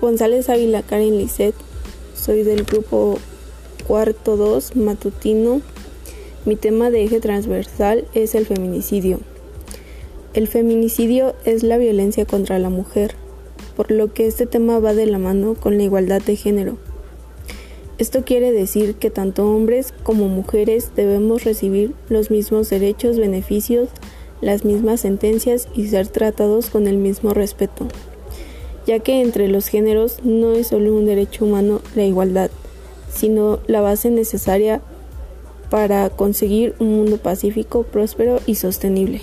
González Ávila Karen Lisset, soy del grupo cuarto 2 matutino. Mi tema de eje transversal es el feminicidio. El feminicidio es la violencia contra la mujer, por lo que este tema va de la mano con la igualdad de género. Esto quiere decir que tanto hombres como mujeres debemos recibir los mismos derechos, beneficios, las mismas sentencias y ser tratados con el mismo respeto ya que entre los géneros no es solo un derecho humano la igualdad, sino la base necesaria para conseguir un mundo pacífico, próspero y sostenible.